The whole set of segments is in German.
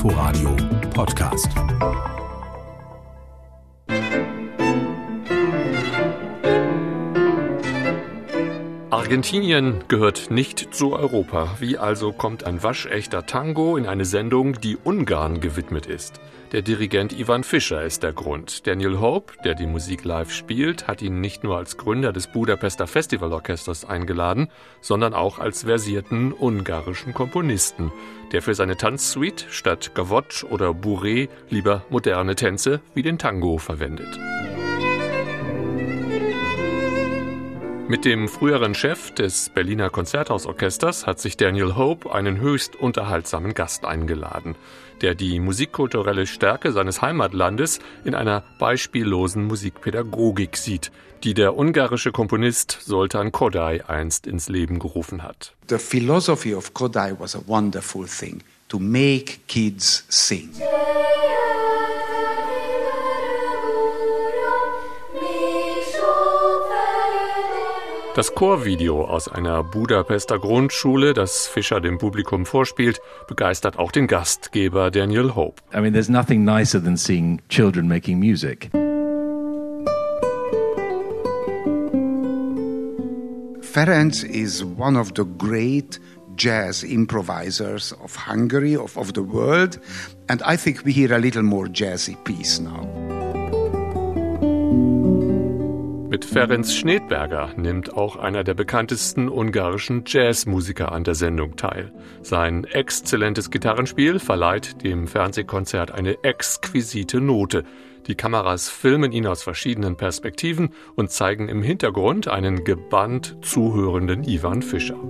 Inforadio Podcast. Argentinien gehört nicht zu Europa. Wie also kommt ein waschechter Tango in eine Sendung, die Ungarn gewidmet ist? Der Dirigent Ivan Fischer ist der Grund. Daniel Hope, der die Musik live spielt, hat ihn nicht nur als Gründer des Budapester Festivalorchesters eingeladen, sondern auch als versierten ungarischen Komponisten, der für seine Tanzsuite statt Gavotte oder Bourrée lieber moderne Tänze wie den Tango verwendet. Mit dem früheren Chef des Berliner Konzerthausorchesters hat sich Daniel Hope einen höchst unterhaltsamen Gast eingeladen, der die musikkulturelle Stärke seines Heimatlandes in einer beispiellosen Musikpädagogik sieht, die der ungarische Komponist Soltan Kodály einst ins Leben gerufen hat. The philosophy of Kodály was a wonderful thing, to make kids sing. Das Chorvideo aus einer Budapester Grundschule, das Fischer dem Publikum vorspielt, begeistert auch den Gastgeber Daniel Hope. I mean, there's nothing nicer than seeing children making music. Ferenc is one of the great jazz improvisers of Hungary, of, of the world, and I think we hear a little more jazzy piece now. Ferenc Schnedberger nimmt auch einer der bekanntesten ungarischen Jazzmusiker an der Sendung teil. Sein exzellentes Gitarrenspiel verleiht dem Fernsehkonzert eine exquisite Note. Die Kameras filmen ihn aus verschiedenen Perspektiven und zeigen im Hintergrund einen gebannt zuhörenden Ivan Fischer.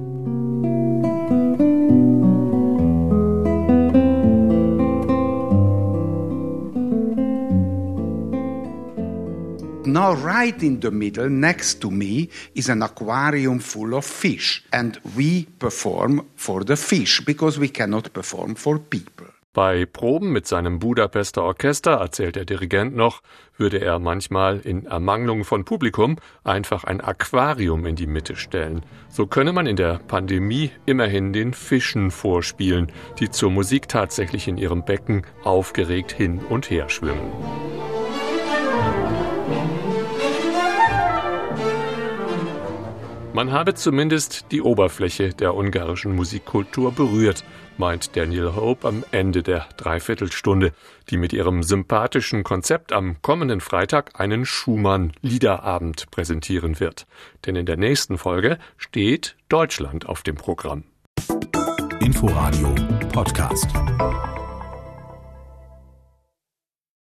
Now, right in the middle, next to me, is an aquarium full of fish. And we perform for the fish because we cannot perform for people. Bei Proben mit seinem Budapester Orchester, erzählt der Dirigent noch, würde er manchmal in Ermangelung von Publikum einfach ein Aquarium in die Mitte stellen. So könne man in der Pandemie immerhin den Fischen vorspielen, die zur Musik tatsächlich in ihrem Becken aufgeregt hin und her schwimmen. Man habe zumindest die Oberfläche der ungarischen Musikkultur berührt, meint Daniel Hope am Ende der Dreiviertelstunde, die mit ihrem sympathischen Konzept am kommenden Freitag einen Schumann-Liederabend präsentieren wird. Denn in der nächsten Folge steht Deutschland auf dem Programm. Inforadio Podcast.